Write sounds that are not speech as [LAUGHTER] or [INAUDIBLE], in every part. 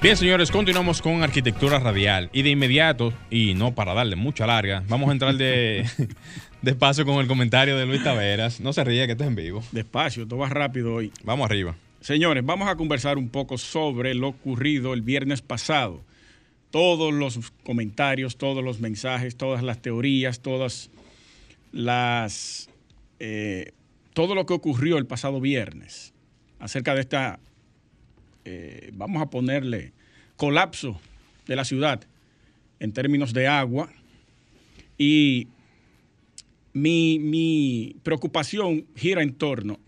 Bien, señores, continuamos con arquitectura radial. Y de inmediato, y no para darle mucha larga, vamos a entrar de, [LAUGHS] despacio con el comentario de Luis Taveras. No se ríe que estás en vivo. Despacio, todo va rápido hoy. Vamos arriba. Señores, vamos a conversar un poco sobre lo ocurrido el viernes pasado. Todos los comentarios, todos los mensajes, todas las teorías, todas las. Eh, todo lo que ocurrió el pasado viernes acerca de esta eh, vamos a ponerle, colapso de la ciudad en términos de agua. Y mi, mi preocupación gira en torno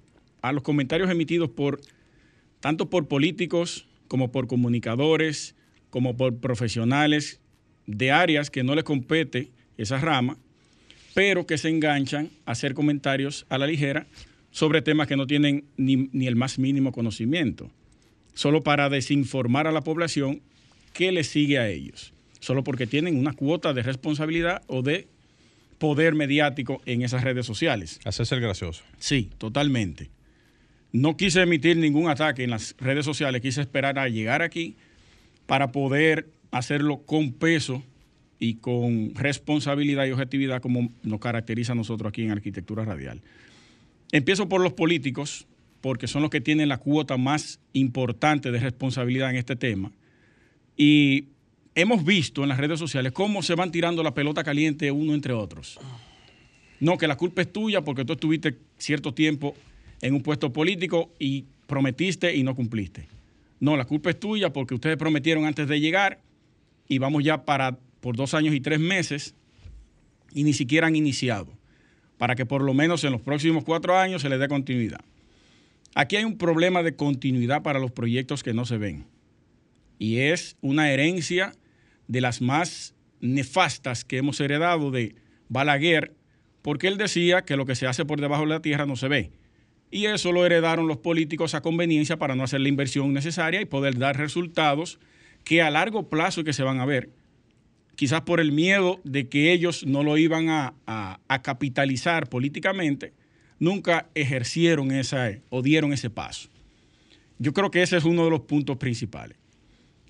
a los comentarios emitidos por tanto por políticos como por comunicadores, como por profesionales de áreas que no les compete esa rama, pero que se enganchan a hacer comentarios a la ligera sobre temas que no tienen ni, ni el más mínimo conocimiento solo para desinformar a la población que le sigue a ellos, solo porque tienen una cuota de responsabilidad o de poder mediático en esas redes sociales. Hacerse el gracioso. Sí, totalmente. No quise emitir ningún ataque en las redes sociales, quise esperar a llegar aquí para poder hacerlo con peso y con responsabilidad y objetividad como nos caracteriza a nosotros aquí en Arquitectura Radial. Empiezo por los políticos, porque son los que tienen la cuota más importante de responsabilidad en este tema. Y hemos visto en las redes sociales cómo se van tirando la pelota caliente uno entre otros. No, que la culpa es tuya porque tú estuviste cierto tiempo en un puesto político y prometiste y no cumpliste. No, la culpa es tuya porque ustedes prometieron antes de llegar y vamos ya para por dos años y tres meses y ni siquiera han iniciado para que por lo menos en los próximos cuatro años se les dé continuidad. Aquí hay un problema de continuidad para los proyectos que no se ven. Y es una herencia de las más nefastas que hemos heredado de Balaguer, porque él decía que lo que se hace por debajo de la tierra no se ve. Y eso lo heredaron los políticos a conveniencia para no hacer la inversión necesaria y poder dar resultados que a largo plazo que se van a ver, quizás por el miedo de que ellos no lo iban a, a capitalizar políticamente, nunca ejercieron esa o dieron ese paso. Yo creo que ese es uno de los puntos principales.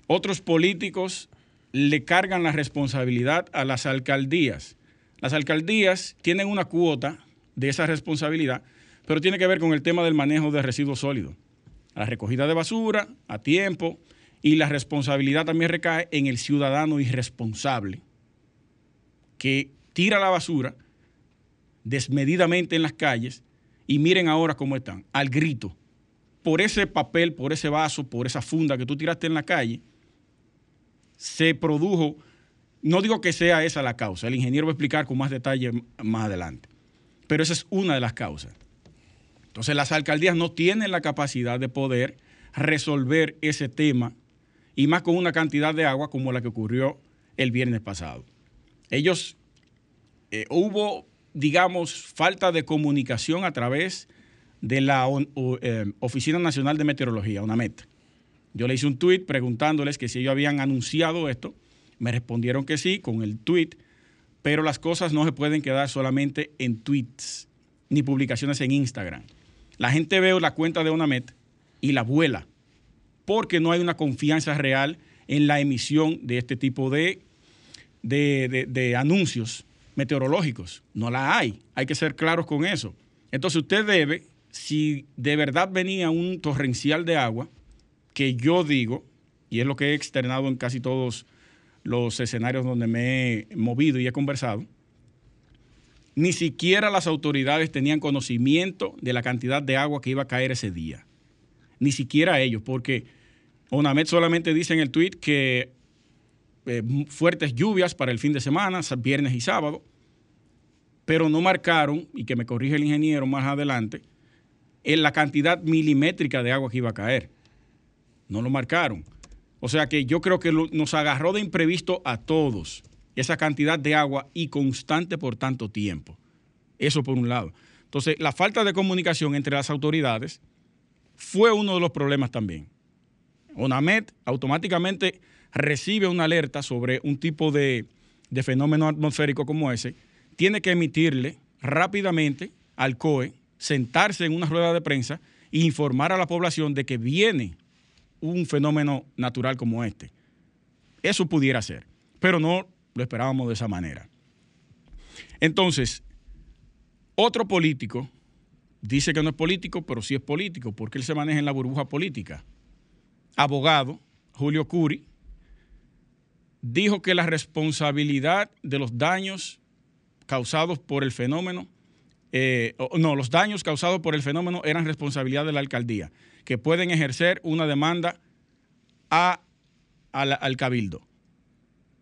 Otros políticos le cargan la responsabilidad a las alcaldías. Las alcaldías tienen una cuota de esa responsabilidad, pero tiene que ver con el tema del manejo de residuos sólidos. La recogida de basura a tiempo y la responsabilidad también recae en el ciudadano irresponsable que tira la basura desmedidamente en las calles y miren ahora cómo están, al grito. Por ese papel, por ese vaso, por esa funda que tú tiraste en la calle, se produjo, no digo que sea esa la causa, el ingeniero va a explicar con más detalle más adelante, pero esa es una de las causas. Entonces las alcaldías no tienen la capacidad de poder resolver ese tema y más con una cantidad de agua como la que ocurrió el viernes pasado. Ellos, eh, hubo digamos, falta de comunicación a través de la eh, Oficina Nacional de Meteorología, UNAMET. Yo le hice un tweet preguntándoles que si ellos habían anunciado esto. Me respondieron que sí con el tweet, pero las cosas no se pueden quedar solamente en tweets ni publicaciones en Instagram. La gente ve la cuenta de UNAMET y la vuela, porque no hay una confianza real en la emisión de este tipo de, de anuncios meteorológicos. No la hay. Hay que ser claros con eso. Entonces usted debe, si de verdad venía un torrencial de agua, que yo digo, y es lo que he externado en casi todos los escenarios donde me he movido y he conversado, ni siquiera las autoridades tenían conocimiento de la cantidad de agua que iba a caer ese día. Ni siquiera ellos, porque ONAMED solamente dice en el tweet que eh, fuertes lluvias para el fin de semana, viernes y sábado, pero no marcaron, y que me corrige el ingeniero más adelante, en la cantidad milimétrica de agua que iba a caer. No lo marcaron. O sea que yo creo que nos agarró de imprevisto a todos esa cantidad de agua y constante por tanto tiempo. Eso por un lado. Entonces, la falta de comunicación entre las autoridades fue uno de los problemas también. ONAMED automáticamente recibe una alerta sobre un tipo de, fenómeno atmosférico como ese, tiene que emitirle rápidamente al COE, sentarse en una rueda de prensa e informar a la población de que viene un fenómeno natural como este. Eso pudiera ser, pero no lo esperábamos de esa manera. Entonces, otro político dice que no es político, pero sí es político, porque él se maneja en la burbuja política. Abogado, Julio Curi, dijo que la responsabilidad de los daños causados por el fenómeno, eh, no, los daños causados por el fenómeno eran responsabilidad de la alcaldía, que pueden ejercer una demanda a, al cabildo.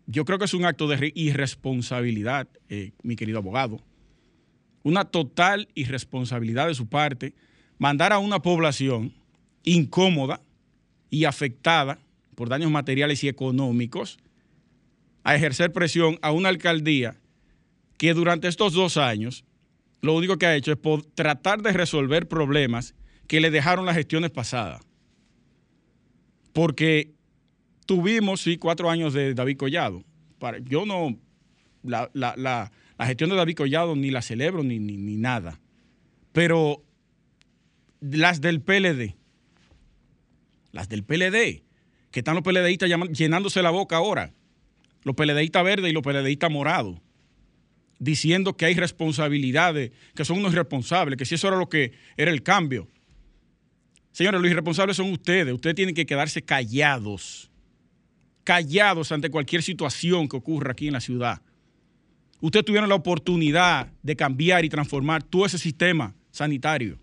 Yo creo que es un acto de irresponsabilidad, eh, mi querido abogado. Una total irresponsabilidad de su parte mandar a una población incómoda y afectada por daños materiales y económicos a ejercer presión a una alcaldía que durante estos dos años lo único que ha hecho es tratar de resolver problemas que le dejaron las gestiones pasadas. Porque tuvimos, sí, cuatro años de David Collado. yo no, la, gestión de David Collado ni la celebro ni, ni, ni nada. Pero las del PLD, las del PLD, que están los PLDistas llenándose la boca ahora los PLDistas verdes y los PLDistas morados, diciendo que hay responsabilidades, que son unos irresponsables, que si eso era lo que era el cambio. Señores, los irresponsables son ustedes. Ustedes tienen que quedarse callados, callados ante cualquier situación que ocurra aquí en la ciudad. Ustedes tuvieron la oportunidad de cambiar y transformar todo ese sistema sanitario.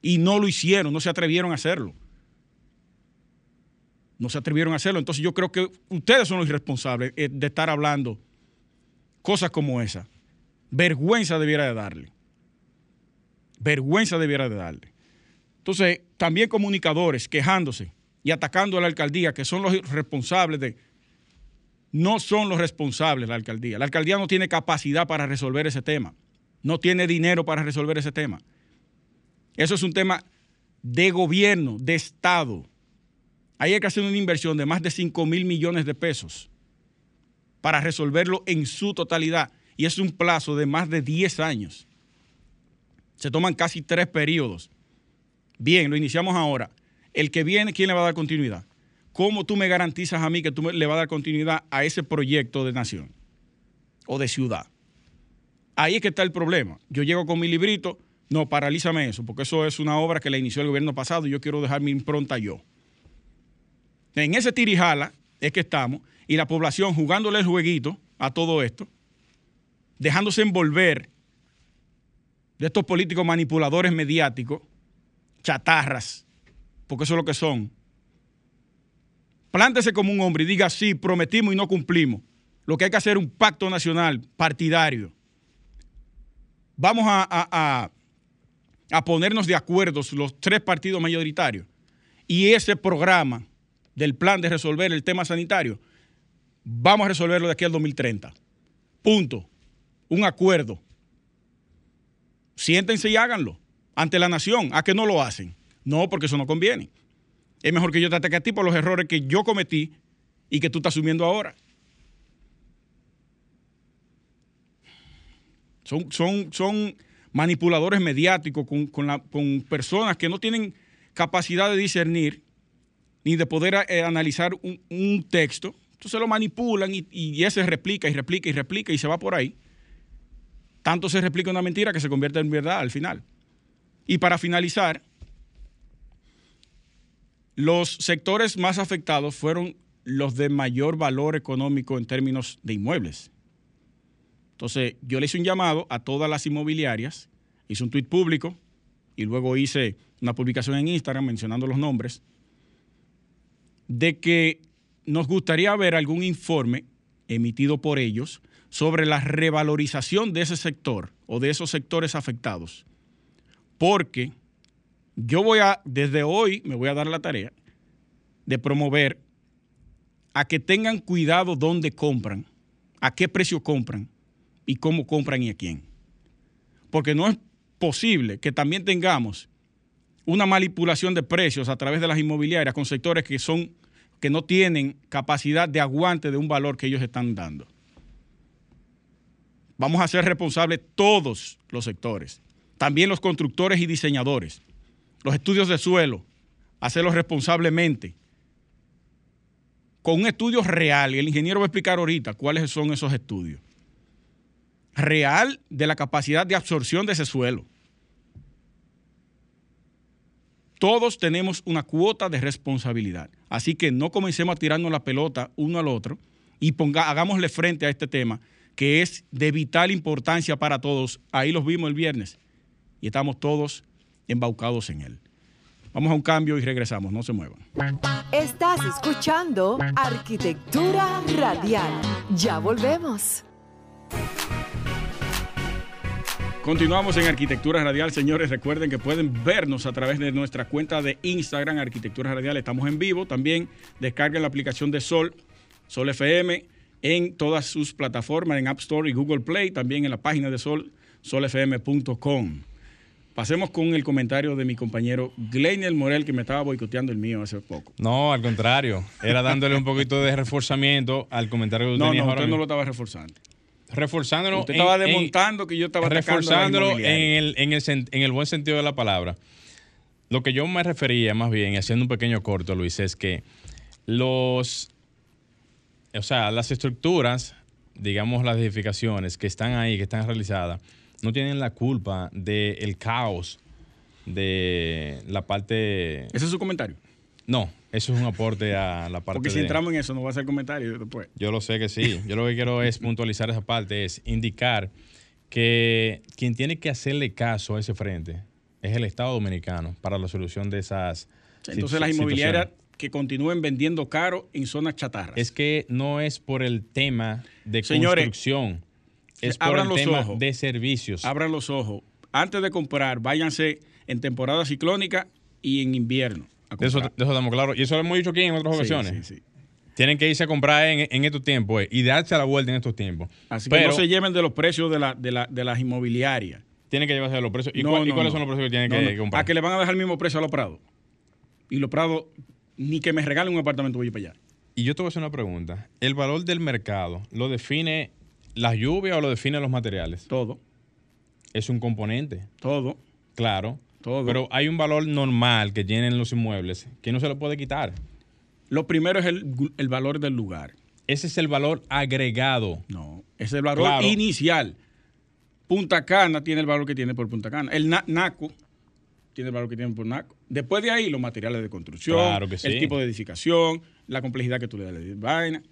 Y no lo hicieron, no se atrevieron a hacerlo no se atrevieron a hacerlo. Entonces yo creo que ustedes son los irresponsables eh, de estar hablando cosas como esa. Vergüenza debiera de darle. Vergüenza debiera de darle. Entonces, también comunicadores quejándose y atacando a la alcaldía, que son los responsables de... No son los responsables la alcaldía. La alcaldía no tiene capacidad para resolver ese tema. No tiene dinero para resolver ese tema. Eso es un tema de gobierno, de Estado hay que hacer una inversión de más de 5 mil millones de pesos para resolverlo en su totalidad. Y es un plazo de más de 10 años. Se toman casi tres periodos. Bien, lo iniciamos ahora. El que viene, ¿quién le va a dar continuidad? ¿Cómo tú me garantizas a mí que tú le vas a dar continuidad a ese proyecto de nación o de ciudad? Ahí es que está el problema. Yo llego con mi librito, no, paralízame eso, porque eso es una obra que la inició el gobierno pasado y yo quiero dejar mi impronta yo. En ese tirijala es que estamos y la población jugándole el jueguito a todo esto, dejándose envolver de estos políticos manipuladores mediáticos, chatarras, porque eso es lo que son. Plántese como un hombre y diga, sí, prometimos y no cumplimos. Lo que hay que hacer es un pacto nacional partidario. Vamos a, a, a ponernos de acuerdo los tres partidos mayoritarios. Y ese programa del plan de resolver el tema sanitario, vamos a resolverlo de aquí al 2030. Punto. Un acuerdo. Siéntense y háganlo ante la nación. ¿A que no lo hacen? No, porque eso no conviene. Es mejor que yo te ataque a ti por los errores que yo cometí y que tú estás asumiendo ahora. Son, son, son manipuladores mediáticos con, con personas que no tienen capacidad de discernir ni de poder eh, analizar un, texto. Entonces lo manipulan y, ese replica y replica y replica y se va por ahí. Tanto se replica una mentira que se convierte en verdad al final. Y para finalizar, los sectores más afectados fueron los de mayor valor económico en términos de inmuebles. Entonces, yo le hice un llamado a todas las inmobiliarias, hice un tuit público y luego hice una publicación en Instagram mencionando los nombres de que nos gustaría ver algún informe emitido por ellos sobre la revalorización de ese sector o de esos sectores afectados. Porque yo voy a, desde hoy, me voy a dar la tarea de promover a que tengan cuidado dónde compran, a qué precio compran y cómo compran y a quién. Porque no es posible que también tengamos una manipulación de precios a través de las inmobiliarias con sectores que son que no tienen capacidad de aguante de un valor que ellos están dando. Vamos a ser responsables todos los sectores, también los constructores y diseñadores, los estudios de suelo, hacerlo responsablemente. Con un estudio real, y el ingeniero va a explicar ahorita cuáles son esos estudios. Real de la capacidad de absorción de ese suelo. Todos tenemos una cuota de responsabilidad. Así que no comencemos a tirarnos la pelota uno al otro y ponga, hagámosle frente a este tema que es de vital importancia para todos. Ahí los vimos el viernes y estamos todos embaucados en él. Vamos a un cambio y regresamos, no se muevan. Estás escuchando Arquitectura Radial. Ya volvemos. Continuamos en Arquitectura Radial, señores. Recuerden que pueden vernos a través de nuestra cuenta de Instagram, Arquitectura Radial. Estamos en vivo. También descarguen la aplicación de Sol, Sol FM, en todas sus plataformas, en App Store y Google Play. También en la página de Sol, solfm.com. Pasemos con el comentario de mi compañero Glenel Morel, que me estaba boicoteando el mío hace poco. No, al contrario. Era dándole un poquito de [LAUGHS] reforzamiento al comentario que no, No, usted no lo estaba reforzando reforzándolo. Usted estaba demontando que yo estaba reforzándolo en el, en, el, en el buen sentido de la palabra. Lo que yo me refería más bien, haciendo un pequeño corto, Luis, es que los, o sea, las estructuras, digamos las edificaciones que están ahí, que están realizadas, no tienen la culpa del caos de la parte... ¿Ese es su comentario? No, eso es un aporte a la parte. Porque si entramos en eso, no va a ser comentario después. Yo lo sé que sí. Yo lo que quiero es puntualizar esa parte, es indicar que quien tiene que hacerle caso a ese frente es el Estado Dominicano para la solución de esas. Entonces, las inmobiliarias que continúen vendiendo caro en zonas chatarras. Es que no es por el tema de construcción, es por el tema de servicios. Abran los ojos. Antes de comprar, váyanse en temporada ciclónica y en invierno de eso, estamos claros. Y eso lo hemos dicho aquí en otras ocasiones. Tienen que irse a comprar en, estos tiempos eh, y darse la vuelta en estos tiempos. Así que no se lleven de los precios de, la, de, las inmobiliarias. Tienen que llevarse de los precios. ¿Y, cuáles son los precios que tienen que comprar? A que le van a dejar el mismo precio a los prados. Y los prados, ni que me regalen un apartamento voy para allá. Y yo te voy a hacer una pregunta. ¿El valor del mercado lo define la lluvia o lo define los materiales? Todo. Es un componente. Todo. Claro. Pero hay un valor normal que tienen los inmuebles que no se lo puede quitar. Lo primero es el, valor del lugar. Ese es el valor agregado. No, ese es el valor inicial. Punta Cana tiene el valor que tiene por Punta Cana. El NACO tiene el valor que tiene por NACO. Después de ahí, los materiales de construcción, el tipo de edificación, la complejidad que tú le das a la vaina.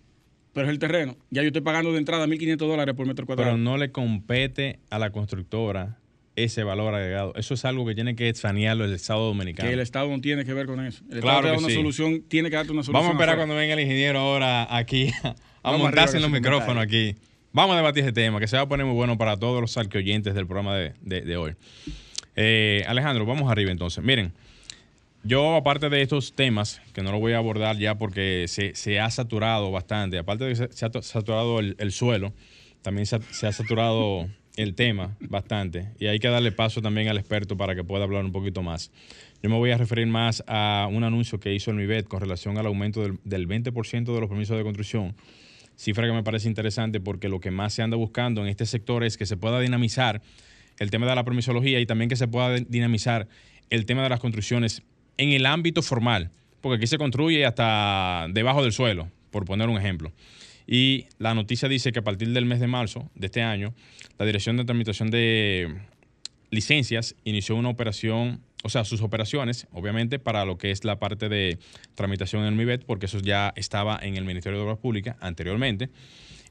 Pero es el terreno. Ya yo estoy pagando de entrada 1.500 dólares por metro cuadrado. Pero no le compete a la constructora ese valor agregado. Eso es algo que tiene que sanearlo el Estado Dominicano. Que el Estado no tiene que ver con eso. El Estado claro una solución, tiene que darte una solución. Vamos a esperar cuando venga el ingeniero ahora aquí [LAUGHS] a, montarse en los micrófonos aquí. Vamos a debatir ese tema, que se va a poner muy bueno para todos los oyentes del programa de, hoy. Eh, Alejandro, vamos arriba entonces. Miren, yo aparte de estos temas, que no lo voy a abordar ya porque se, ha saturado bastante, aparte de que se, ha saturado el, suelo, también se ha saturado el tema bastante y hay que darle paso también al experto para que pueda hablar un poquito más. Yo me voy a referir más a un anuncio que hizo el MIBET con relación al aumento del, del 20% de los permisos de construcción, cifra que me parece interesante porque lo que más se anda buscando en este sector es que se pueda dinamizar el tema de la permisología y también que se pueda dinamizar el tema de las construcciones en el ámbito formal, porque aquí se construye hasta debajo del suelo, por poner un ejemplo. Y la noticia dice que a partir del mes de marzo de este año, la Dirección de Tramitación de Licencias inició una operación, o sea, sus operaciones, obviamente, para lo que es la parte de tramitación en el MIBET, porque eso ya estaba en el Ministerio de Obras Públicas anteriormente.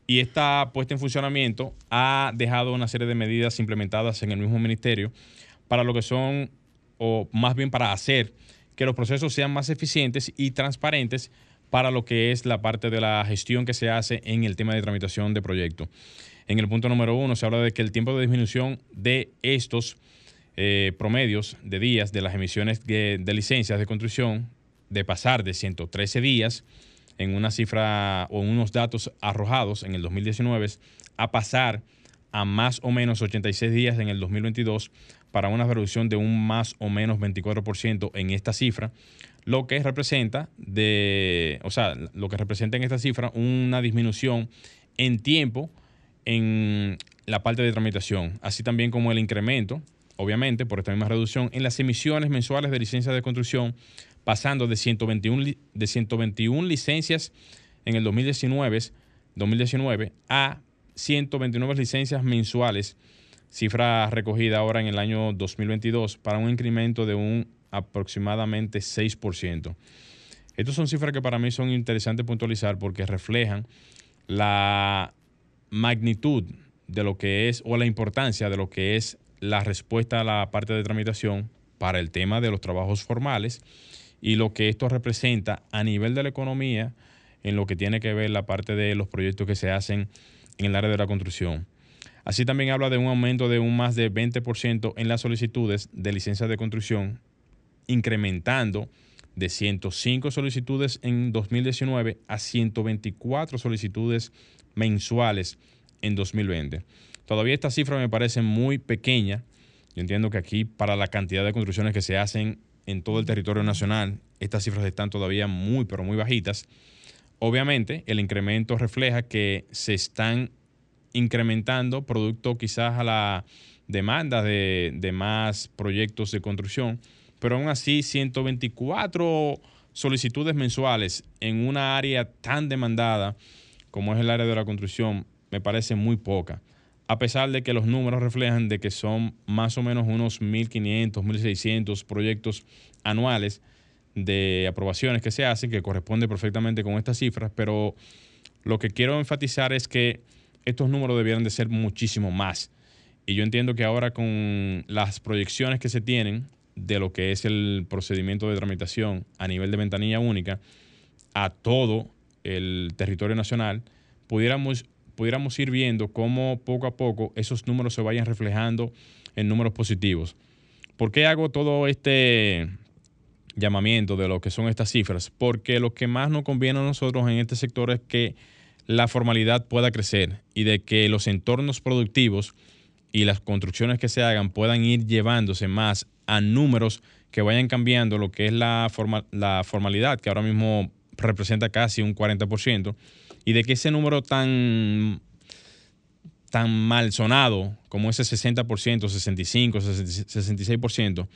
Y esta puesta en funcionamiento ha dejado una serie de medidas implementadas en el mismo ministerio para lo que son, o más bien para hacer que los procesos sean más eficientes y transparentes para lo que es la parte de la gestión que se hace en el tema de tramitación de proyectos. En el punto número uno se habla de que el tiempo de disminución de estos eh, promedios de días de las emisiones de, licencias de construcción de pasar de 113 días en una cifra o unos datos arrojados en el 2019 a pasar a más o menos 86 días en el 2022 para una reducción de un más o menos 24% en esta cifra lo que representa de, o sea, lo que representa en esta cifra una disminución en tiempo en la parte de tramitación, así también como el incremento, obviamente, por esta misma reducción en las emisiones mensuales de licencias de construcción pasando de 121, de 121 licencias en el 2019, 2019 a 129 licencias mensuales, cifra recogida ahora en el año 2022 para un incremento de un aproximadamente 6%. Estas son cifras que para mí son interesantes puntualizar porque reflejan la magnitud de lo que es o la importancia de lo que es la respuesta a la parte de tramitación para el tema de los trabajos formales y lo que esto representa a nivel de la economía en lo que tiene que ver la parte de los proyectos que se hacen en el área de la construcción. Así también habla de un aumento de un más de 20% en las solicitudes de licencias de construcción, incrementando de 105 solicitudes en 2019 a 124 solicitudes mensuales en 2020. Todavía esta cifra me parece muy pequeña. Yo entiendo que aquí, para la cantidad de construcciones que se hacen en todo el territorio nacional, estas cifras están todavía muy, pero muy bajitas. Obviamente, el incremento refleja que se están incrementando producto quizás a la demanda de, de más proyectos de construcción, pero aún así 124 solicitudes mensuales en una área tan demandada como es el área de la construcción me parece muy poca a pesar de que los números reflejan de que son más o menos unos 1.500, 1.600 proyectos anuales de aprobaciones que se hacen, que corresponde perfectamente con estas cifras, pero lo que quiero enfatizar es que estos números debieran de ser muchísimo más. Y yo entiendo que ahora con las proyecciones que se tienen de lo que es el procedimiento de tramitación a nivel de ventanilla única a todo el territorio nacional, pudiéramos pudiéramos ir viendo cómo poco a poco esos números se vayan reflejando en números positivos. ¿Por qué hago todo este llamamiento de lo que son estas cifras? Porque lo que más nos conviene a nosotros en este sector es que la formalidad pueda crecer y de que los entornos productivos y las construcciones que se hagan puedan ir llevándose más a números que vayan cambiando lo que es la, la formalidad, que ahora mismo representa casi un 40%, y de que ese número tan, tan mal sonado como ese 60%, 65, 66%,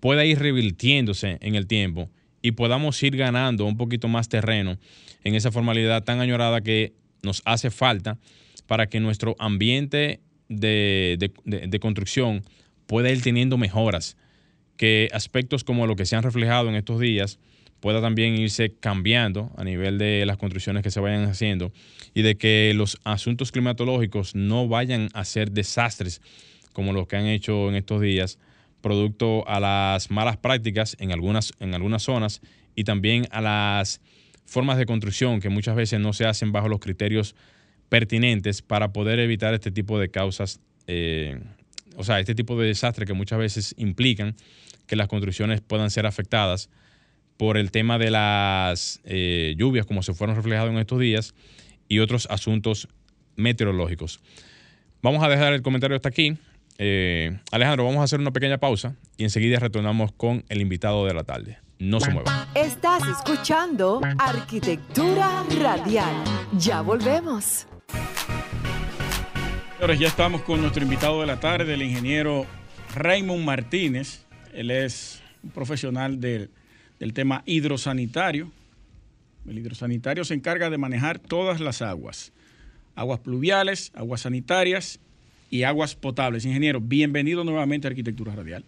pueda ir revirtiéndose en el tiempo y podamos ir ganando un poquito más terreno en esa formalidad tan añorada que nos hace falta para que nuestro ambiente de, de construcción pueda ir teniendo mejoras, que aspectos como lo que se han reflejado en estos días, pueda también irse cambiando a nivel de las construcciones que se vayan haciendo y de que los asuntos climatológicos no vayan a ser desastres como los que han hecho en estos días, producto a las malas prácticas en algunas, en algunas zonas y también a las formas de construcción que muchas veces no se hacen bajo los criterios pertinentes para poder evitar este tipo de causas, eh, o sea, este tipo de desastres que muchas veces implican que las construcciones puedan ser afectadas por el tema de las eh, lluvias, como se fueron reflejados en estos días, y otros asuntos meteorológicos. Vamos a dejar el comentario hasta aquí. Eh, Alejandro, vamos a hacer una pequeña pausa y enseguida retornamos con el invitado de la tarde. No se muevan. Estás escuchando Arquitectura Radial. Ya volvemos. Señores, ya estamos con nuestro invitado de la tarde, el ingeniero Raymond Martínez. Él es un profesional del del tema hidrosanitario. El hidrosanitario se encarga de manejar todas las aguas, aguas pluviales, aguas sanitarias y aguas potables. Ingeniero, bienvenido nuevamente a Arquitectura Radial.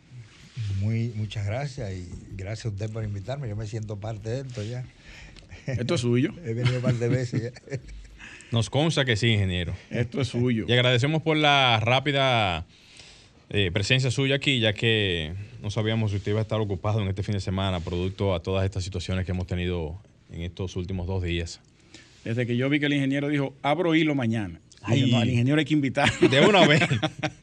Muy, muchas gracias y gracias a usted por invitarme. Yo me siento parte de esto ya. Esto es suyo. [LAUGHS] He venido un par de veces ya. [LAUGHS] Nos consta que sí, ingeniero. Esto es suyo. Y agradecemos por la rápida eh, presencia suya aquí, ya que no sabíamos si usted iba a estar ocupado en este fin de semana, producto a todas estas situaciones que hemos tenido en estos últimos dos días. Desde que yo vi que el ingeniero dijo, abro hilo mañana. Ay, no, al ingeniero hay que invitar. De una vez.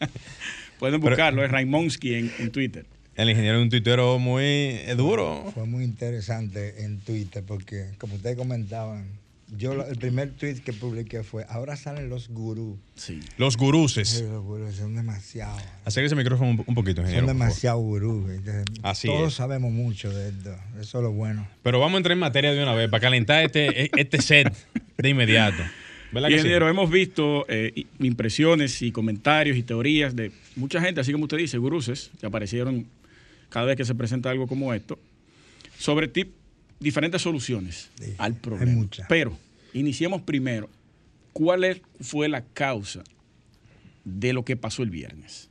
[LAUGHS] Pueden buscarlo, es Raimonsky en, Twitter. El ingeniero es un tuitero muy duro. Fue muy interesante en Twitter porque, como ustedes comentaban, yo el primer tweet que publiqué fue, ahora salen los gurús. Sí. Los guruses. los gurús son demasiado. Acérquese ese micrófono un, poquito, ingeniero. Son demasiado gurús. Así Todos sabemos mucho de esto. Eso es lo bueno. Pero vamos a entrar en materia de una vez para calentar este, e, este set de inmediato. Ingeniero, hemos visto eh, impresiones y comentarios y teorías de mucha gente, así como usted dice, guruses, que aparecieron cada vez que se presenta algo como esto, sobre diferentes soluciones al problema. Pero iniciemos primero. ¿Cuál fue la causa de lo que pasó el viernes?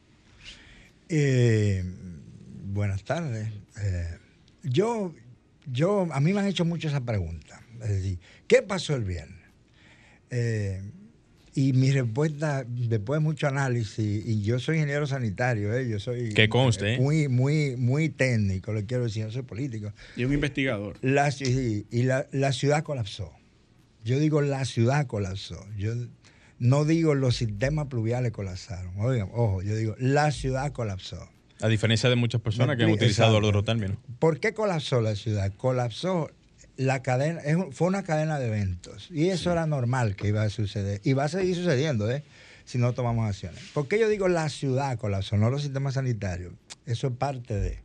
Eh, buenas tardes. Eh, yo, yo, a mí me han hecho mucho esa pregunta. Es decir, ¿qué pasó el viernes? Eh, y mi respuesta, después de mucho análisis, y yo soy ingeniero sanitario, ¿eh? yo soy que conste, muy, muy, muy técnico, le quiero decir, no soy político. Y un investigador. La, y la, la, ciudad colapsó. Yo digo la ciudad colapsó. Yo no digo los sistemas pluviales colapsaron. Oigan, ojo, yo digo la ciudad colapsó. A diferencia de muchas personas que han utilizado el otro término. ¿Por qué colapsó la ciudad? Colapsó la cadena, fue una cadena de eventos. Y eso era normal que iba a suceder. Y va a seguir sucediendo, ¿eh? Si no tomamos acciones. ¿Por qué yo digo la ciudad colapsó, no los sistemas sanitarios? Eso es parte de.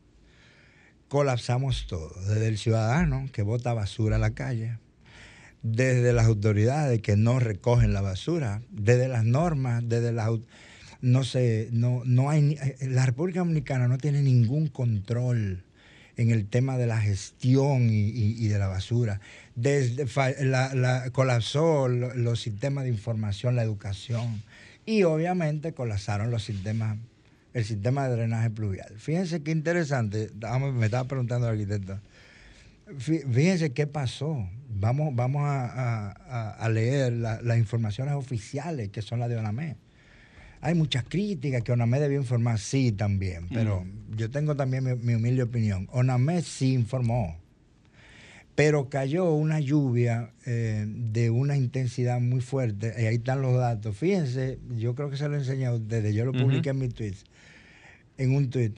Colapsamos todo. Desde el ciudadano que bota basura a la calle, desde las autoridades que no recogen la basura, desde las normas, desde las no sé, no, no hay la República Dominicana no tiene ningún control en el tema de la gestión y, de la basura. Desde, la, colapsó los sistemas de información, la educación y obviamente colapsaron los sistemas, el sistema de drenaje pluvial. Fíjense qué interesante, me estaba preguntando el arquitecto, fíjense qué pasó. Vamos, vamos a, leer las informaciones oficiales que son las de ONAME hay muchas críticas que ONAME debió informar, sí, también, pero yo tengo también mi, humilde opinión. ONAME sí informó, pero cayó una lluvia eh, de una intensidad muy fuerte, y ahí están los datos. Fíjense, yo creo que se lo enseñé a ustedes, yo lo publiqué en mi tweet, en un tweet.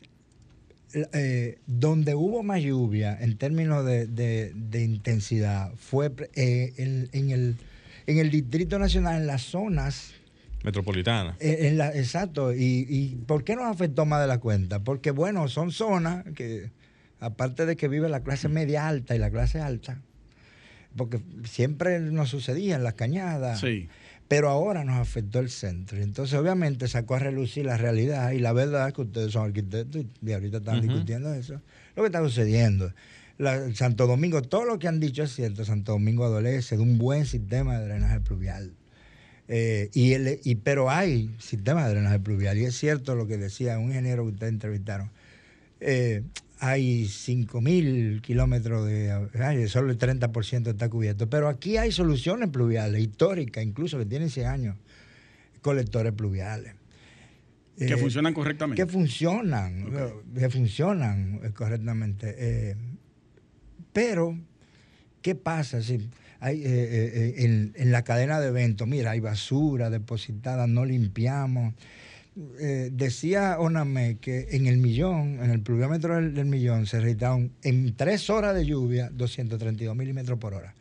Eh, donde hubo más lluvia en términos de, intensidad fue eh, en, el, en el Distrito Nacional, en las zonas Metropolitana. Eh, exacto. Y, por qué nos afectó más de la cuenta? Porque, bueno, son zonas que, aparte de que vive la clase media alta y la clase alta, porque siempre nos sucedía en las cañadas. Sí. Pero ahora nos afectó el centro. Entonces, obviamente, sacó a relucir la realidad y la verdad es que ustedes son arquitectos y ahorita están discutiendo eso. Lo que está sucediendo. Santo Domingo, todo lo que han dicho es cierto. Santo Domingo adolece de un buen sistema de drenaje pluvial. Eh, y, el, y pero hay sistemas de drenaje pluvial, y es cierto lo que decía un ingeniero que ustedes entrevistaron. Eh, hay 5.000 kilómetros de solo el 30% está cubierto. Pero aquí hay soluciones pluviales, históricas, incluso que tienen 100 años, colectores pluviales. Que eh, funcionan correctamente. Que funcionan, que funcionan correctamente. pero, ¿qué pasa si hay, eh, eh, eh, en, la cadena de eventos, mira, hay basura depositada, no limpiamos. decía Oname que en el millón, en el pluviómetro del, millón, se registraron en tres horas de lluvia 232 milímetros por hora.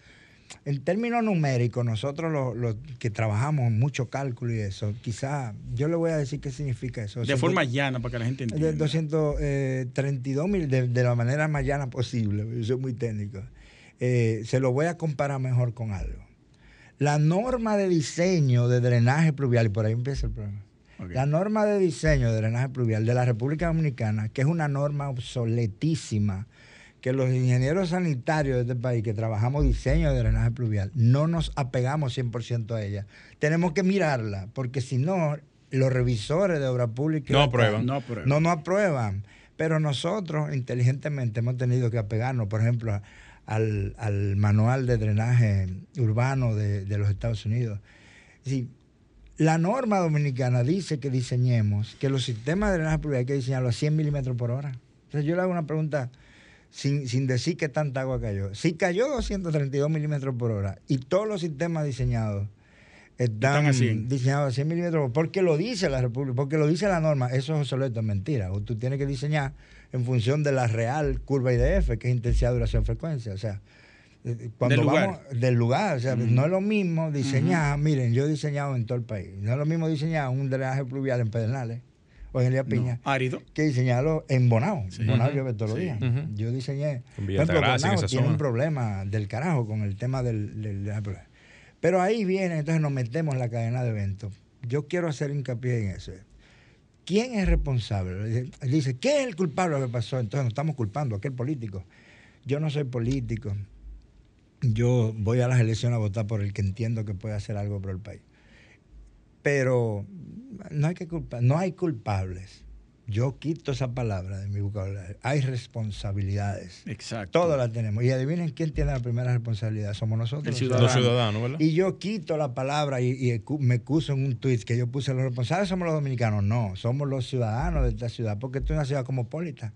En términos numéricos, nosotros los, que trabajamos mucho cálculo y eso, quizá yo le voy a decir qué significa eso. De forma llana, para que la gente entienda. De 232 mil, de, de, la manera más llana posible, yo soy muy técnico. Eh, se lo voy a comparar mejor con algo. La norma de diseño de drenaje pluvial, y por ahí empieza el problema. La norma de diseño de drenaje pluvial de la República Dominicana, que es una norma obsoletísima, que los ingenieros sanitarios de este país que trabajamos diseño de drenaje pluvial, no nos apegamos 100% a ella. Tenemos que mirarla, porque si no, los revisores de obra pública no aprueban. No, aprueban. no, no aprueban. Pero nosotros inteligentemente hemos tenido que apegarnos, por ejemplo, a al, manual de drenaje urbano de, los Estados Unidos. la norma dominicana dice que diseñemos, que los sistemas de drenaje pluvial hay que diseñarlo a 100 milímetros por hora. Entonces yo le hago una pregunta sin, decir que tanta agua cayó. Si cayó 232 milímetros por hora y todos los sistemas diseñados están, diseñados a 100 milímetros, porque lo dice la República, porque lo dice la norma, eso es obsoleto, es mentira. O tú tienes que diseñar en función de la real curva IDF, que es intensidad, duración, frecuencia. O sea, eh, cuando del vamos lugar. del lugar, o sea, no es lo mismo diseñar, miren, yo he diseñado en todo el país, no es lo mismo diseñar un drenaje pluvial en Pedernales o en Elías Piña, árido, que diseñarlo en Bonao. Bonao llueve todos los días. Yo diseñé, por ejemplo, Bonao tiene un problema del carajo con el tema del, del, Pero ahí viene, entonces nos metemos en la cadena de eventos. Yo quiero hacer hincapié en eso. ¿Quién es responsable? Dice, ¿qué es el culpable de lo que pasó? Entonces nos estamos culpando a aquel político. Yo no soy político. Yo voy a las elecciones a votar por el que entiendo que puede hacer algo por el país. Pero no hay que culpar, no hay culpables. Yo quito esa palabra de mi vocabulario. Hay responsabilidades. Exacto. Todas las tenemos. Y adivinen quién tiene la primera responsabilidad. Somos nosotros. El los ciudadano. Los ciudadanos, ¿verdad? y yo quito la palabra y, me excuso en un tuit que yo puse los responsables somos los dominicanos. No, somos los ciudadanos de esta ciudad, porque esto es una ciudad cosmopolita.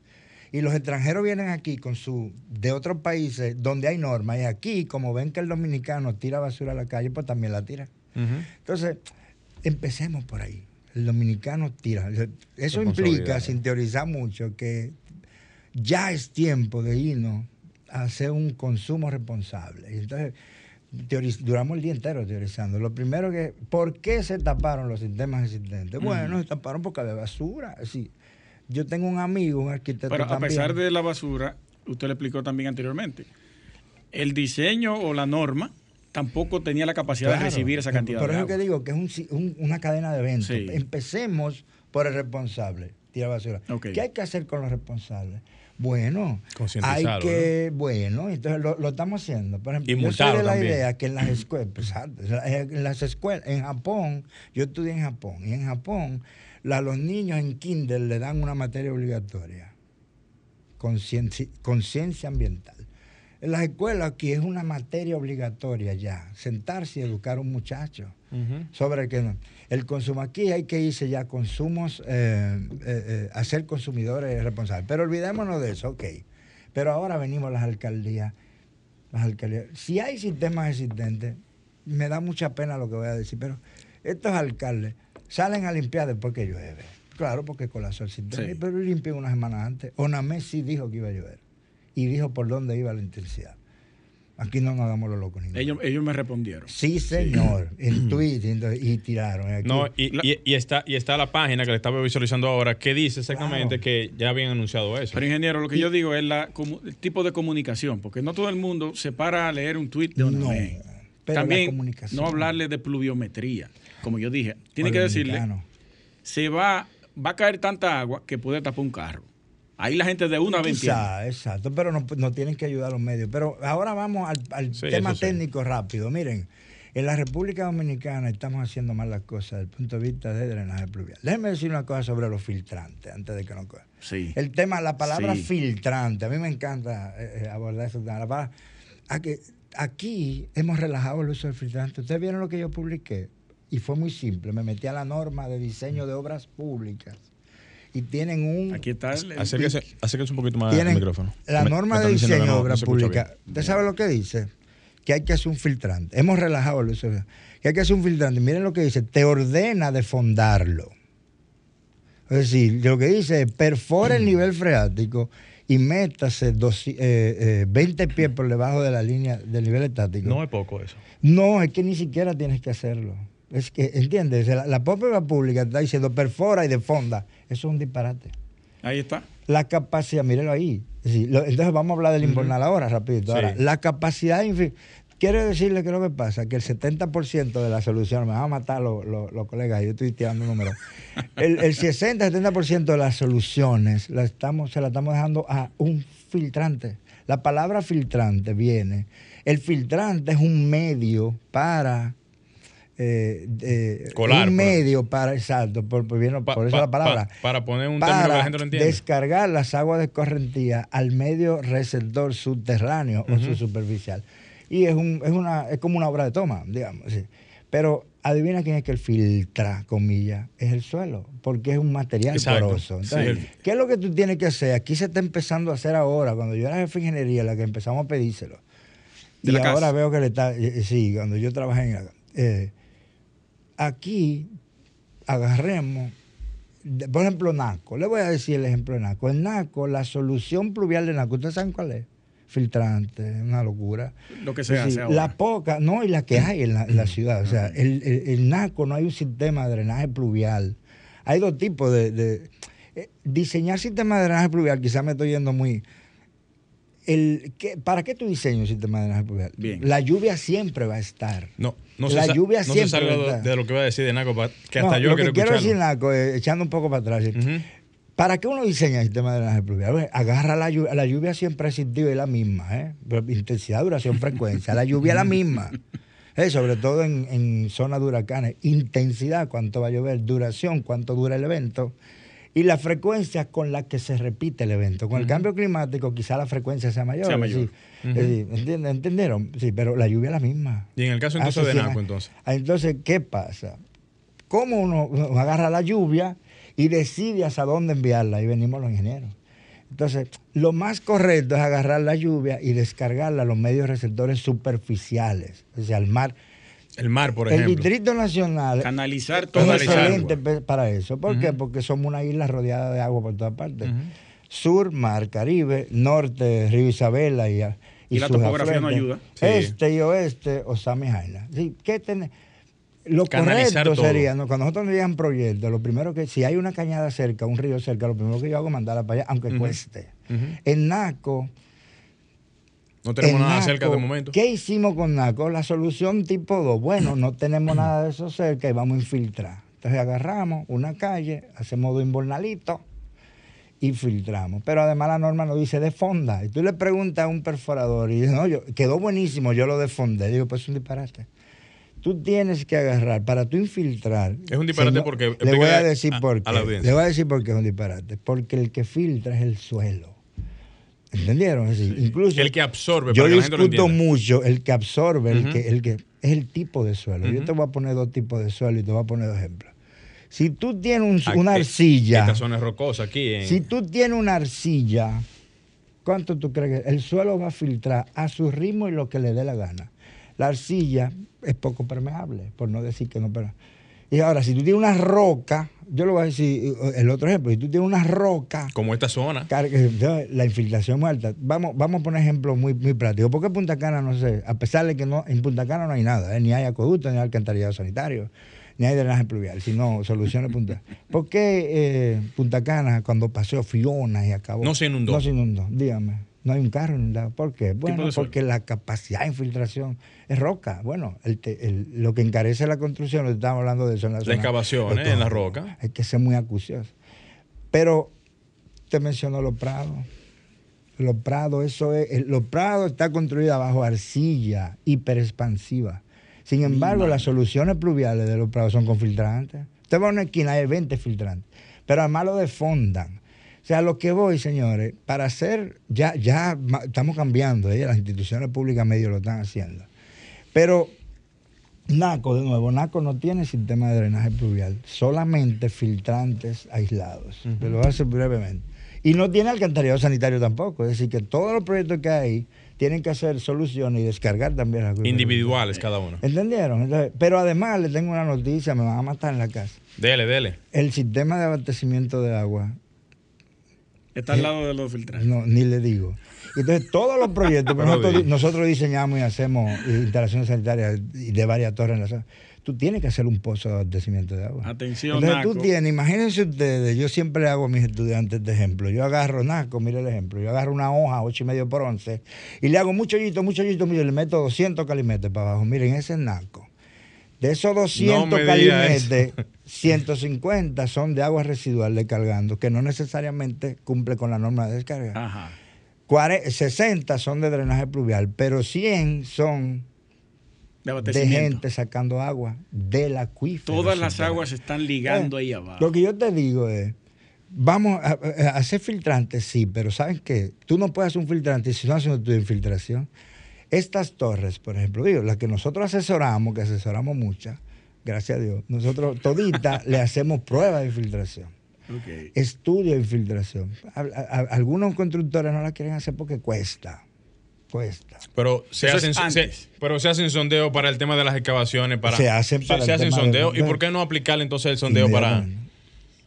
Y los extranjeros vienen aquí con su de otros países donde hay normas. Y aquí, como ven que el dominicano tira basura a la calle, pues también la tira. Entonces, empecemos por ahí. El dominicano tira. Eso implica, sin teorizar mucho, que ya es tiempo de irnos a hacer un consumo responsable. Y entonces, teoriz- duramos el día entero teorizando. Lo primero que, ¿por qué se taparon los sistemas existentes? Bueno, se taparon porque había basura. Sí. Yo tengo un amigo, un arquitecto Pero a pesar de la basura, usted le explicó también anteriormente, el diseño o la norma tampoco tenía la capacidad Claro. de recibir esa cantidad Por de eso agua. que digo que es un si- un- una cadena de eventos. Sí. Empecemos por el responsable, tira basura. ¿Qué hay que hacer con los responsables? Bueno, hay que, bueno, entonces lo, lo estamos haciendo. Por ejemplo, Y yo soy de la también. idea que en las escuelas, pues, en las escuelas, en Japón, yo estudié en Japón, y en Japón la- los niños en kinder le dan una materia obligatoria, conciencia ambiental. En las escuelas aquí es una materia obligatoria ya, sentarse y educar a un muchacho sobre que no. El consumo aquí hay que irse ya consumos, eh, eh, eh, a ser consumidores responsables. Pero olvidémonos de eso, ok. Pero ahora venimos las alcaldías. Las alcaldías. Si hay sistemas existentes, me da mucha pena lo que voy a decir, pero estos alcaldes salen a limpiar después que llueve. Claro, porque colapsó el sistema, Sí. pero limpian una semana antes. Onamé sí dijo que iba a llover y dijo por dónde iba la intensidad. Aquí no nos hagamos los locos. Ellos, ellos me respondieron. Sí, señor. En Twitter y tiraron. Aquí. No, y, y- y está, y está la página que le estaba visualizando ahora que dice exactamente Claro. que ya habían anunciado eso. Pero ingeniero, lo que yo digo es la, comu- el tipo de comunicación, porque no todo el mundo se para a leer un tuit de una No, vez. pero la También comunicación. no hablarle de pluviometría, como yo dije. Tiene que decirle, se va, va a caer tanta agua que puede tapar un carro. Ahí la gente de una vez exacto, pero no, no tienen que ayudar a los medios. Pero ahora vamos al, al Sí, tema sí. técnico rápido. Miren, en la República Dominicana estamos haciendo mal las cosas desde el punto de vista de drenaje pluvial. Déjenme decir una cosa sobre los filtrantes, antes de que nos cojan. Sí. El tema, la palabra Sí. filtrante, a mí me encanta eh, eh, abordar eso. La palabra- a que aquí hemos relajado el uso del filtrante. Ustedes vieron lo que yo publiqué y fue muy simple. Me metí a la norma de diseño de obras públicas y tienen un... Aquí está el, el- Acérquese, acérquese un poquito más al micrófono. la norma de diseño de obra no pública. ¿Usted sabe lo que dice? Que hay que hacer un filtrante. Hemos relajado el uso. Que hay que hacer un filtrante. Miren lo que dice. Te ordena defondarlo. Es decir, lo que dice es perfora el nivel freático y métase dos- eh, eh, 20 pies por debajo de la línea del nivel estático. No es poco eso. No, es que ni siquiera tienes que hacerlo. Es que, ¿entiendes? La, la propia pública está diciendo perfora y defonda. Eso es un disparate ahí está. la capacidad, mírelo ahí. Lo- entonces vamos a hablar del invernal ahora, rapidito. Ahora, Sí. la capacidad, quiero decirle que lo que pasa, que el 70% de la solución, me van a matar los, los- los colegas, yo estoy tirando números, [LAUGHS] el, el 60-70% de las soluciones la estamos, se la estamos dejando a un filtrante. La palabra filtrante viene, el filtrante es un medio para... eh, eh, Colar, un por- medio para, exacto, por, por, bien- Pa- por eso pa- la palabra pa- para poner un término que la gente lo entienda. descargar las aguas de correntía al medio receptor subterráneo o subsuperficial. Y es, un, es, una, es como una obra de toma, digamos. sí. Pero adivina quién es que el filtra, comillas, es el suelo, porque es un material Exacto. poroso. Entonces, Sí. ¿qué es lo que tú tienes que hacer? Aquí se está empezando a hacer ahora, cuando yo era jefe de ingeniería, la que empezamos a pedírselo. De y ahora casa. veo que le está, eh, sí, cuando yo trabajé en la, eh, aquí agarremos, por ejemplo, NACO. Le voy a decir el ejemplo de NACO. El NACO, la solución pluvial de NACO, ¿ustedes saben cuál es? Filtrante, una locura. Lo que se hace ahora. La poca, no, y la que [CLEARS THROAT] hay en la, en la ciudad. O sea, el, el- el NACO no hay un sistema de drenaje pluvial. Hay dos tipos de. de- eh, diseñar sistema de drenaje pluvial, quizás me estoy yendo muy. El, ¿qué- ¿Para qué tú diseñas un sistema de drenaje pluvial? Bien. La lluvia siempre va a estar. No, no La se, lluvia no se siempre salga va a de, estar. de lo que iba a decir de Naco, que No, hasta yo lo quiero que quiero decir, Naco, eh, echando un poco para atrás. ¿Para qué uno diseña el sistema de drenaje pluvial? Agarra la lluvia, la lluvia siempre ha existido, es la misma, ¿eh? intensidad, duración, frecuencia, la lluvia es la misma. [LAUGHS] Eh, sobre todo en, en zonas de huracanes, intensidad, cuánto va a llover, duración, cuánto dura el evento, y la frecuencia con la que se repite el evento. Con el cambio climático quizá la frecuencia sea mayor. ¿Entendieron? Sí, pero la lluvia es la misma. Y en el caso entonces de NACO, entonces. Ah, entonces, ¿qué pasa? ¿Cómo uno agarra la lluvia y decide hacia dónde enviarla? Ahí venimos los ingenieros. Entonces, lo más correcto es agarrar la lluvia y descargarla a los medios receptores superficiales, o sea, al mar el mar, por ejemplo. El Distrito Nacional. Canalizar todo es excelente para eso. ¿Por qué? Porque somos una isla rodeada de agua por todas partes. Sur, mar, Caribe, norte, Río Isabela y, y, la topografía no ayuda. Este y oeste, Osami Jaina. Sí, ¿Qué Lo correcto sería, cuando nosotros nos llegan proyectos, lo primero que, si hay una cañada cerca, un río cerca, lo primero que yo hago es mandarla para allá, aunque cueste. En NACO no tenemos nada cerca de momento. ¿Qué hicimos con NACO? La solución tipo 2. Bueno, no tenemos [CLEARS THROAT] nada de eso cerca y vamos a infiltrar. Entonces agarramos una calle, hacemos dos inbornalitos y filtramos. Pero además la norma nos dice de fonda. Y tú le preguntas a un perforador y dice, no, yo, quedó buenísimo, yo lo defondé. Digo, pues es un disparate. Tú tienes que agarrar, para tú infiltrar. Es un disparate porque. Le voy a decir por qué. Le voy a decir por qué es un disparate. Porque el que filtra es el suelo. ¿Entendieron? incluso el que absorbe. Yo discuto mucho el que absorbe, el, que, el que es el tipo de suelo. Yo te voy a poner dos tipos de suelo y te voy a poner dos ejemplos. Si tú tienes una arcilla. Esta zona es rocosa aquí. Si tú tienes una arcilla, ¿cuánto tú crees que el suelo va a filtrar a su ritmo y lo que le dé la gana? La arcilla es poco permeable, por no decir que no. Pero... Y ahora, si tú tienes una roca, yo lo voy a decir el otro ejemplo, si tú tienes una roca. Como esta zona. La infiltración muy alta. Vamos, vamos a poner ejemplos muy, muy prácticos. ¿Por qué Punta Cana no sé? A pesar de que no, en Punta Cana no hay nada, ¿eh? ni hay acueducto, ni hay alcantarillado sanitario, ni hay drenaje pluvial, sino soluciones Punta ¿Por qué eh, Punta Cana, cuando pasó Fiona y acabó. No se inundó. No se inundó, dígame. No hay un carro inundado. ¿Por qué? Bueno, porque la capacidad de infiltración es roca. Bueno, lo que encarece la construcción, lo estamos hablando de eso en la, la excavación ¿eh? en la roca. Hay que ser muy acucioso. Pero te mencionó los prados. Los prados, eso es. Los prados está construida bajo arcilla hiperexpansiva. Sin embargo, las soluciones pluviales de los prados son con filtrantes. Usted va a una esquina, hay 20 filtrantes. Pero además lo defondan o sea, lo que voy, señores, para hacer, ya, ya estamos cambiando, ¿eh? las instituciones públicas medio lo están haciendo. Pero NACO, de nuevo, NACO no tiene sistema de drenaje pluvial, solamente filtrantes aislados. lo voy a hacer brevemente. Y no tiene alcantarillado sanitario tampoco. Es decir, que todos los proyectos que hay tienen que hacer soluciones y descargar también las Individuales cada uno. ¿Entendieron? pero además le tengo una noticia, me van a matar en la casa. Dele, dele. El sistema de abastecimiento de agua Está al lado de los filtrantes. No, ni le digo. Entonces, todos los proyectos [LAUGHS] nosotros, diseñamos y hacemos instalaciones sanitarias de varias torres en la zona, tú tienes que hacer un pozo de abastecimiento de agua. Atención, Entonces, tú tienes, imagínense ustedes, yo siempre le hago a mis estudiantes de ejemplo. Yo agarro Naco, mire el ejemplo. Yo agarro una hoja, ocho y medio por once, y le hago mucho hoyito, mucho hoyito, mire, le meto 200 calimetes para abajo. Miren, ese es Naco. De esos 200 calimetes, 150 son de agua residual de cargando, que no necesariamente cumple con la norma de descarga. Ajá. 60 son de drenaje pluvial, pero 100 son de, gente sacando agua del acuífero. Todas las aguas están ligando ahí abajo. Lo que yo te digo es, vamos a, hacer filtrantes, sí, pero ¿sabes qué? Tú no puedes hacer un filtrante si no haces tu infiltración. Estas torres, por ejemplo, digo, las que nosotros asesoramos, que asesoramos muchas, gracias a Dios, nosotros todita [LAUGHS] le hacemos pruebas de infiltración. Estudio de infiltración. algunos constructores no la quieren hacer porque cuesta. Cuesta. Pero se, hacen, pero se hacen sondeos para el tema de las excavaciones. Para, se hacen para se, hacen sondeos. ¿Y por qué no aplicar entonces el sondeo para.?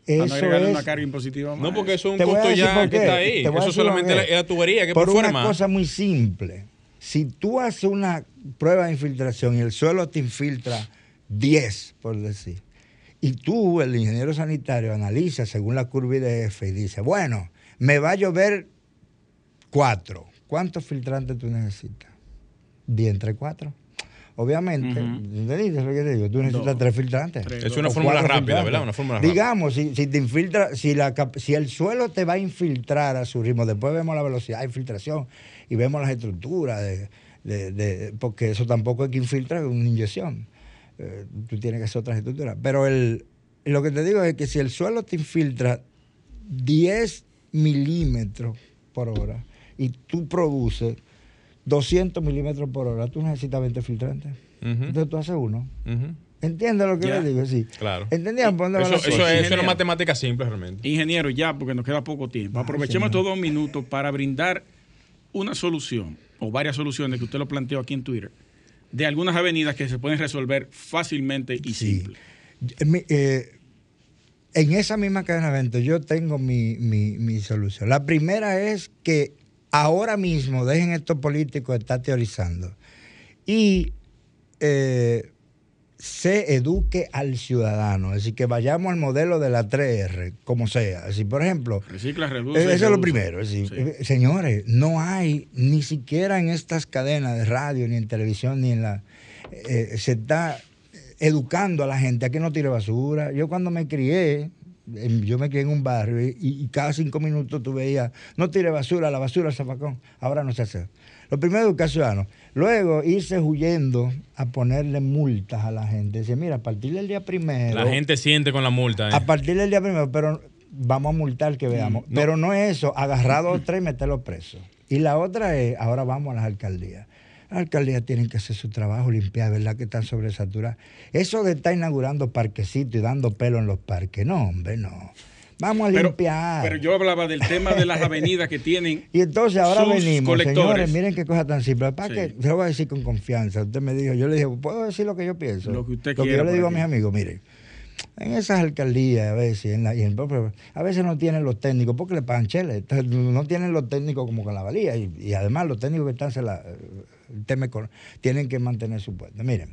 Eso para no es, una carga impositiva No, porque eso es un costo ya que está ahí. Eso solamente es la tubería que por, por una cosa muy simple si tú haces una prueba de infiltración y el suelo te infiltra 10, por decir, y tú, el ingeniero sanitario, analiza según la curva IDF y dice, bueno, me va a llover 4. ¿Cuántos filtrantes tú necesitas? 10 entre 4. Obviamente, ¿entendiste lo que te digo? Tú necesitas tres filtrantes. es una fórmula rápida, ¿verdad? Una fórmula Digamos, si, si, te infiltra, si, la, si el suelo te va a infiltrar a su ritmo, después vemos la velocidad de infiltración y vemos las estructuras, de, porque eso tampoco hay que infiltrar una inyección. Eh, tú tienes que hacer otras estructuras. Pero el, lo que te digo es que si el suelo te infiltra 10 milímetros por hora y tú produces 200 milímetros por hora, tú necesitas 20 filtrantes. Entonces tú haces uno. ¿Entiendes lo que le digo? Sí. Claro. ¿Entendían por dónde eso, eso, es, una matemática simple realmente. Ingeniero, ya, porque nos queda poco tiempo. Aprovechemos estos dos minutos para brindar una solución o varias soluciones que usted lo planteó aquí en Twitter de algunas avenidas que se pueden resolver fácilmente y simple. Eh, en esa misma cadena de eventos yo tengo mi, mi solución. La primera es que ahora mismo dejen estos políticos estar teorizando y eh, se eduque al ciudadano. Es decir, que vayamos al modelo de la 3R, como sea. Así, por ejemplo, Recicla, reduce, eso es lo primero. Eh, señores, no hay ni siquiera en estas cadenas de radio, ni en televisión, ni en la... Eh, se está educando a la gente a que no tire basura. Yo cuando me crié, yo me quedé en un barrio y, cada cinco minutos tú veías, no tire basura, la basura al zapacón. Ahora no se hace. Lo primero, educar ciudadanos. Luego, irse huyendo a ponerle multas a la gente. Dice, mira, a partir del día primero. La gente siente con la multa. ¿eh? A partir del día primero, pero vamos a multar que veamos. Mm, pero no es eso, agarrado a tres y meterlo preso. Y la otra es, ahora vamos a las alcaldías. Las alcaldías tienen que hacer su trabajo, limpiar, ¿verdad? Que están sobresaturadas. Eso de estar inaugurando parquecitos y dando pelo en los parques, no, hombre, no. Vamos a limpiar. Pero yo hablaba del tema de las avenidas que tienen. [LAUGHS] y entonces ahora venimos, señores, miren qué cosa tan simple. ¿Para que Se lo voy a decir con confianza. Usted me dijo, yo le dije, ¿puedo decir lo que yo pienso? Lo que usted Lo que yo le digo a mis amigos, miren en esas alcaldías a veces, en la, y en, a veces no tienen los técnicos, porque le pagan no tienen los técnicos como con la valía, y, además los técnicos que están, se la, tienen que mantener su puesto. Miren,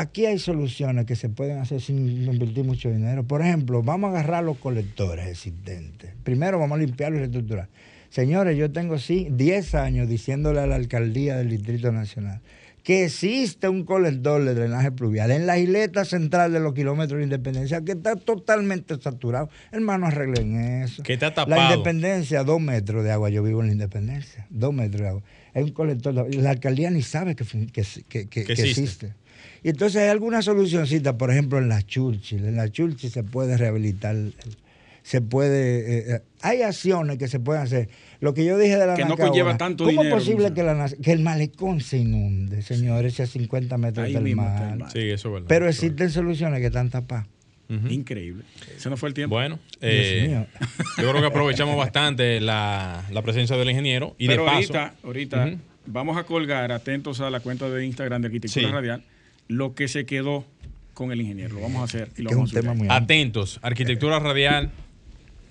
aquí hay soluciones que se pueden hacer sin invertir mucho dinero. Por ejemplo, vamos a agarrar los colectores existentes. Primero vamos a limpiarlos y reestructurar. Señores, yo tengo sí 10 años diciéndole a la alcaldía del Distrito Nacional que existe un colector de drenaje pluvial en la isleta central de los kilómetros de Independencia que está totalmente saturado. Hermano, arreglen eso. Que está tapado. La Independencia, dos metros de agua. Yo vivo en la Independencia, dos metros de agua. Es un colector. La alcaldía ni sabe que, existe. Y entonces hay alguna solucioncita, por ejemplo, en la Churchill. En la Churchill se puede rehabilitar, se puede... Eh, eh, hay acciones que se pueden hacer lo que yo dije de la Que no conlleva tanto ¿Cómo es posible que, el malecón se inunde, señores, a 50 metros del mar? Sí, eso es verdad. Pero existen soluciones que están tapadas. Increíble. Ese no fue el tiempo. Bueno, eh, yo creo que aprovechamos bastante la, presencia del ingeniero. Y Pero de ahorita, ahorita vamos a colgar, atentos a la cuenta de Instagram de Arquitectura Radial, lo que se quedó con el ingeniero. Lo vamos a hacer y lo vamos a tema Atentos, Arquitectura Radial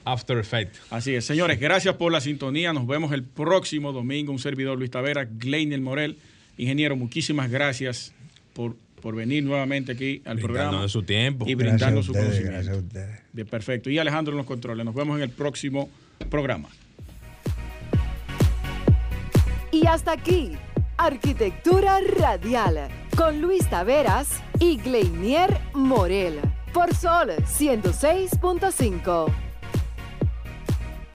After Effect. Así es, señores, gracias por la sintonía. Nos vemos el próximo domingo. Un servidor Luis Tavera, Gleiner Morel. Ingeniero, muchísimas gracias por, por venir nuevamente aquí al programa. de su tiempo. Y brindando su conocimiento. Bien, perfecto. Y Alejandro en los controles. Nos vemos en el próximo programa. Y hasta aquí, Arquitectura Radial, con Luis Taveras y Gleinier Morel, por Sol 106.5.